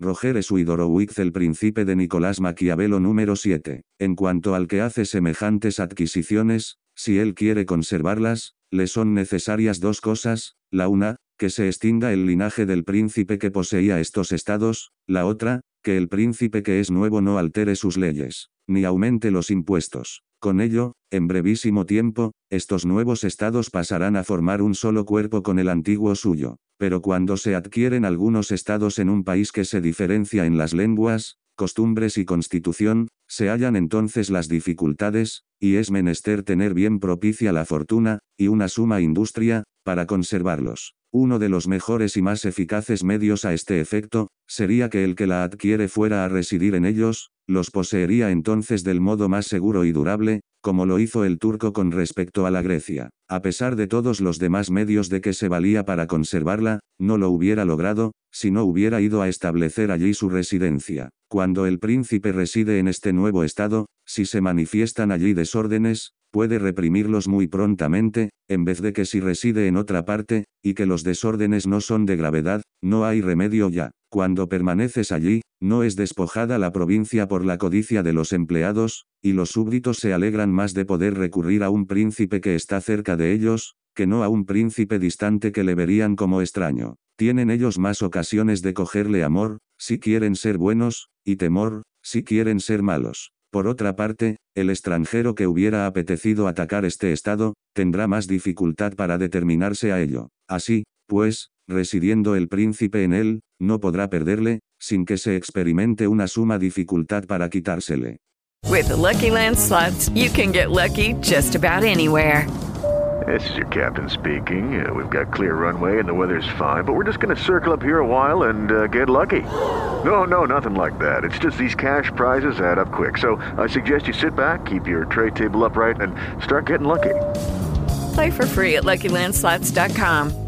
Roger Suidorowicz el príncipe de Nicolás Maquiavelo número 7. En cuanto al que hace semejantes adquisiciones, si él quiere conservarlas, le son necesarias dos cosas, la una, que se extinga el linaje del príncipe que poseía estos estados, la otra, que el príncipe que es nuevo no altere sus leyes, ni aumente los impuestos. Con ello, en brevísimo tiempo, estos nuevos estados pasarán a formar un solo cuerpo con el antiguo suyo. Pero cuando se adquieren algunos estados en un país que se diferencia en las lenguas, costumbres y constitución, se hallan entonces las dificultades, y es menester tener bien propicia la fortuna, y una suma industria, para conservarlos. Uno de los mejores y más eficaces medios a este efecto, sería que el que la adquiere fuera a residir en ellos, los poseería entonces del modo más seguro y durable, como lo hizo el turco con respecto a la Grecia. A pesar de todos los demás medios de que se valía para conservarla, no lo hubiera logrado, si no hubiera ido a establecer allí su residencia. Cuando el príncipe reside en este nuevo estado, si se manifiestan allí desórdenes, puede reprimirlos muy prontamente, en vez de que si reside en otra parte, y que los desórdenes no son de gravedad, no hay remedio ya. Cuando permaneces allí, no es despojada la provincia por la codicia de los empleados, y los súbditos se alegran más de poder recurrir a un príncipe que está cerca de ellos, que no a un príncipe distante que le verían como extraño. Tienen ellos más ocasiones de cogerle amor, si quieren ser buenos, y temor, si quieren ser malos. Por otra parte, el extranjero que hubiera apetecido atacar este estado, tendrá más dificultad para determinarse a ello. Así, pues, residiendo el príncipe en él, no podrá perderle, sin que se experimente una suma dificultad para quitársele. With Lucky Land slots, you can get lucky just about anywhere. This is your captain speaking. Uh, we've got clear runway and the weather's fine, but we're just going to circle up here a while and uh, get lucky. No, no, nothing like that. It's just these cash prizes add up quick. So I suggest you sit back, keep your tray table upright, and start getting lucky. Play for free at LuckyLandSlots.com.